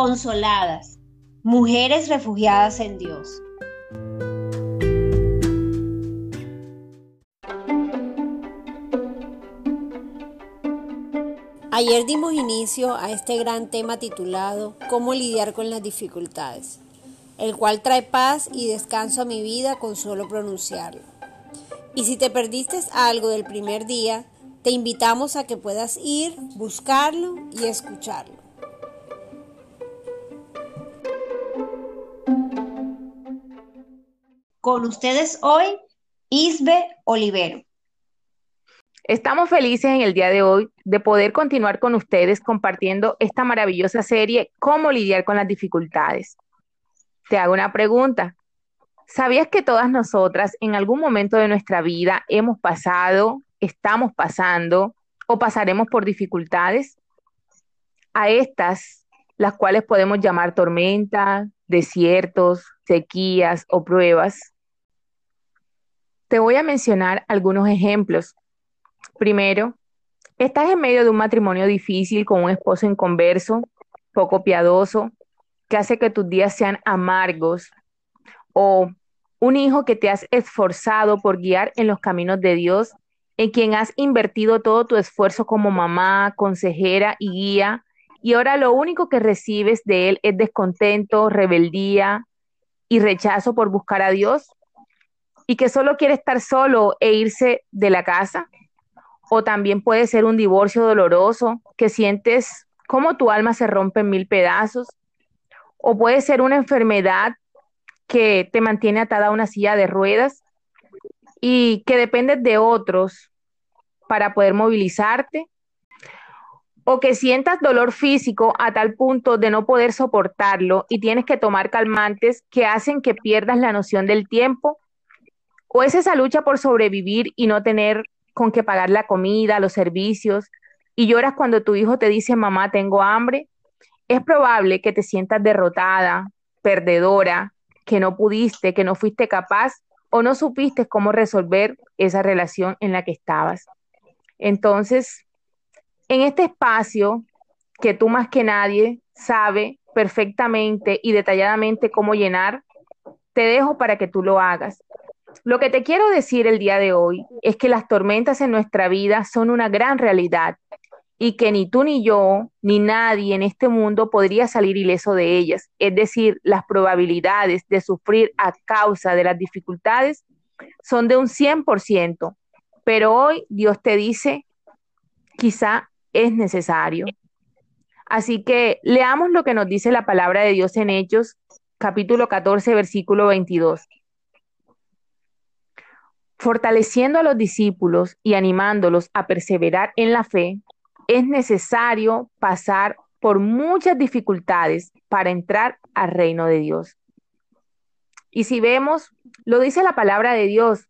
consoladas, mujeres refugiadas en Dios. Ayer dimos inicio a este gran tema titulado Cómo lidiar con las dificultades, el cual trae paz y descanso a mi vida con solo pronunciarlo. Y si te perdiste algo del primer día, te invitamos a que puedas ir, buscarlo y escucharlo. Con ustedes hoy, Isbe Olivero. Estamos felices en el día de hoy de poder continuar con ustedes compartiendo esta maravillosa serie, Cómo lidiar con las dificultades. Te hago una pregunta. ¿Sabías que todas nosotras en algún momento de nuestra vida hemos pasado, estamos pasando o pasaremos por dificultades? A estas, las cuales podemos llamar tormentas, desiertos, sequías o pruebas. Te voy a mencionar algunos ejemplos. Primero, estás en medio de un matrimonio difícil con un esposo inconverso, poco piadoso, que hace que tus días sean amargos, o un hijo que te has esforzado por guiar en los caminos de Dios, en quien has invertido todo tu esfuerzo como mamá, consejera y guía, y ahora lo único que recibes de él es descontento, rebeldía y rechazo por buscar a Dios, y que solo quiere estar solo e irse de la casa. O también puede ser un divorcio doloroso, que sientes como tu alma se rompe en mil pedazos, o puede ser una enfermedad que te mantiene atada a una silla de ruedas y que dependes de otros para poder movilizarte, o que sientas dolor físico a tal punto de no poder soportarlo y tienes que tomar calmantes que hacen que pierdas la noción del tiempo, o es esa lucha por sobrevivir y no tener con que pagar la comida, los servicios, y lloras cuando tu hijo te dice, mamá, tengo hambre, es probable que te sientas derrotada, perdedora, que no pudiste, que no fuiste capaz o no supiste cómo resolver esa relación en la que estabas. Entonces, en este espacio que tú más que nadie sabe perfectamente y detalladamente cómo llenar, te dejo para que tú lo hagas. Lo que te quiero decir el día de hoy es que las tormentas en nuestra vida son una gran realidad y que ni tú ni yo, ni nadie en este mundo podría salir ileso de ellas. Es decir, las probabilidades de sufrir a causa de las dificultades son de un 100%, pero hoy Dios te dice, quizá es necesario. Así que leamos lo que nos dice la palabra de Dios en Hechos, capítulo 14, versículo 22 fortaleciendo a los discípulos y animándolos a perseverar en la fe, es necesario pasar por muchas dificultades para entrar al reino de Dios. Y si vemos, lo dice la palabra de Dios,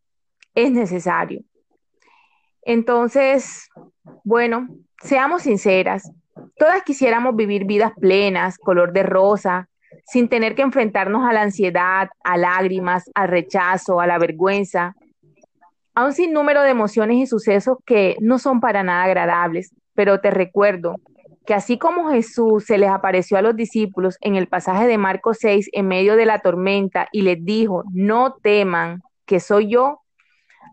es necesario. Entonces, bueno, seamos sinceras, todas quisiéramos vivir vidas plenas, color de rosa, sin tener que enfrentarnos a la ansiedad, a lágrimas, al rechazo, a la vergüenza, a un sinnúmero de emociones y sucesos que no son para nada agradables, pero te recuerdo que así como Jesús se les apareció a los discípulos en el pasaje de Marcos 6 en medio de la tormenta y les dijo, no teman, que soy yo,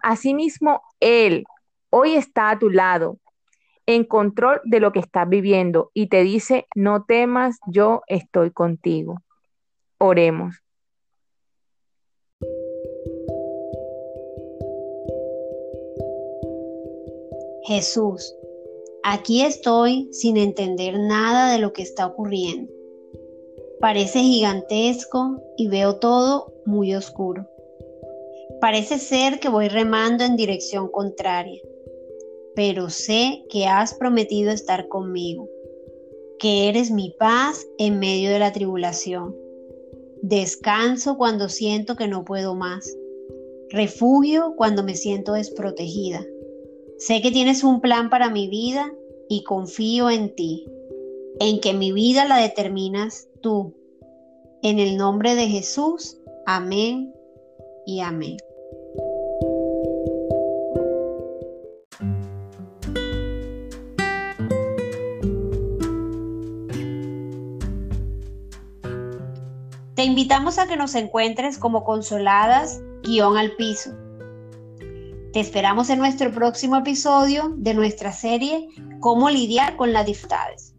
asimismo Él hoy está a tu lado, en control de lo que estás viviendo y te dice, no temas, yo estoy contigo. Oremos. Jesús, aquí estoy sin entender nada de lo que está ocurriendo. Parece gigantesco y veo todo muy oscuro. Parece ser que voy remando en dirección contraria, pero sé que has prometido estar conmigo, que eres mi paz en medio de la tribulación. Descanso cuando siento que no puedo más. Refugio cuando me siento desprotegida Sé que tienes un plan para mi vida y confío en ti, en que mi vida la determinas tú. En el nombre de Jesús, amén y amén. invitamos a que nos encuentres como consoladas guion al piso. Te esperamos en nuestro próximo episodio de nuestra serie Cómo lidiar con las dificultades.